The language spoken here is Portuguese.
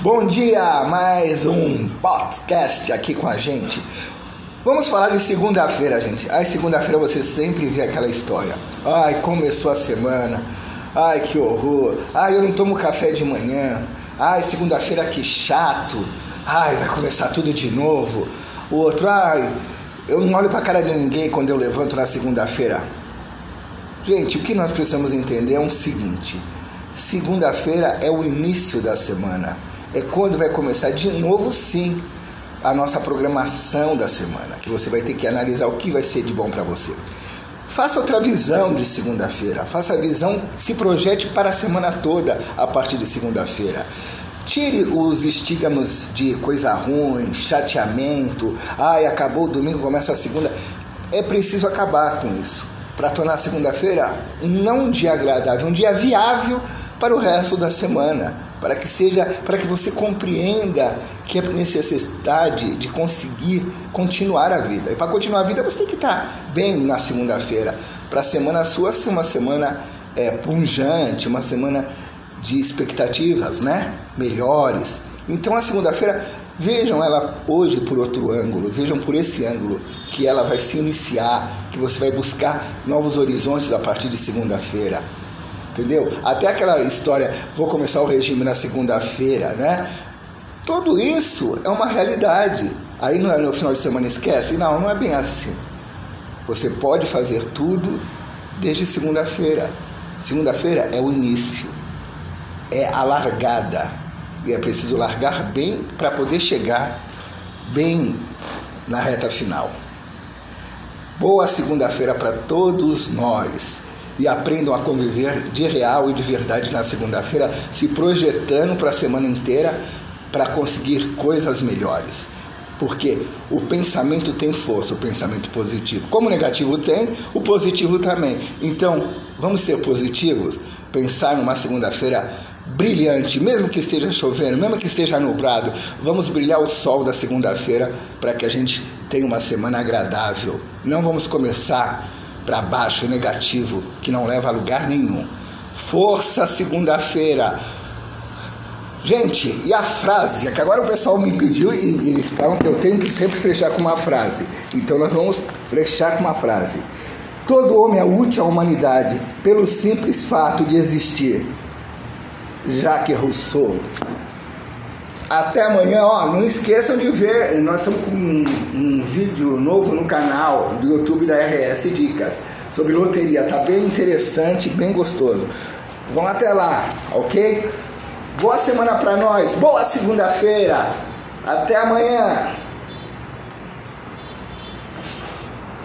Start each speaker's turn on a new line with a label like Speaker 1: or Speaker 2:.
Speaker 1: Bom dia, mais um podcast aqui com a gente. Vamos falar de segunda-feira, gente. Ai, segunda-feira você sempre vê aquela história. Ai, começou a semana. Ai, que horror. Ai, eu não tomo café de manhã. Ai, segunda-feira que chato. Ai, vai começar tudo de novo. O outro, ai, eu não olho pra cara de ninguém quando eu levanto na segunda-feira. Gente, o que nós precisamos entender é o seguinte: segunda-feira é o início da semana. É quando vai começar de novo, sim, a nossa programação da semana, que você vai ter que analisar o que vai ser de bom para você. Faça outra visão de segunda-feira, faça a visão, se projete para a semana toda a partir de segunda-feira. Tire os estigmas de coisa ruim, chateamento, ai, acabou o domingo, começa a segunda. É preciso acabar com isso, para tornar a segunda-feira não um dia agradável, um dia viável para o resto da semana para que seja, para que você compreenda que é necessidade de conseguir continuar a vida. E para continuar a vida você tem que estar bem na segunda-feira, para a semana sua ser uma semana é, punjante, uma semana de expectativas, né? Melhores. Então a segunda-feira vejam ela hoje por outro ângulo, vejam por esse ângulo que ela vai se iniciar, que você vai buscar novos horizontes a partir de segunda-feira entendeu? Até aquela história, vou começar o regime na segunda-feira, né? Tudo isso é uma realidade. Aí no, no final de semana esquece? Não, não é bem assim. Você pode fazer tudo desde segunda-feira. Segunda-feira é o início, é a largada. E é preciso largar bem para poder chegar bem na reta final. Boa segunda-feira para todos nós e aprendam a conviver de real e de verdade na segunda-feira, se projetando para a semana inteira para conseguir coisas melhores. Porque o pensamento tem força, o pensamento positivo. Como o negativo tem, o positivo também. Então, vamos ser positivos, pensar numa segunda-feira brilhante, mesmo que esteja chovendo, mesmo que esteja nublado, vamos brilhar o sol da segunda-feira para que a gente tenha uma semana agradável. Não vamos começar para baixo, negativo, que não leva a lugar nenhum. Força segunda-feira. Gente, e a frase? É que agora o pessoal me pediu e eles falam que eu tenho que sempre fechar com uma frase. Então nós vamos fechar com uma frase. Todo homem é útil à humanidade pelo simples fato de existir. Jacques Rousseau. Até amanhã, ó, não esqueçam de ver, nós estamos com um, um, vídeo novo no canal do YouTube da RS Dicas sobre loteria, tá bem interessante, bem gostoso. Vão até lá, ok? Boa semana para nós, boa segunda-feira, até amanhã.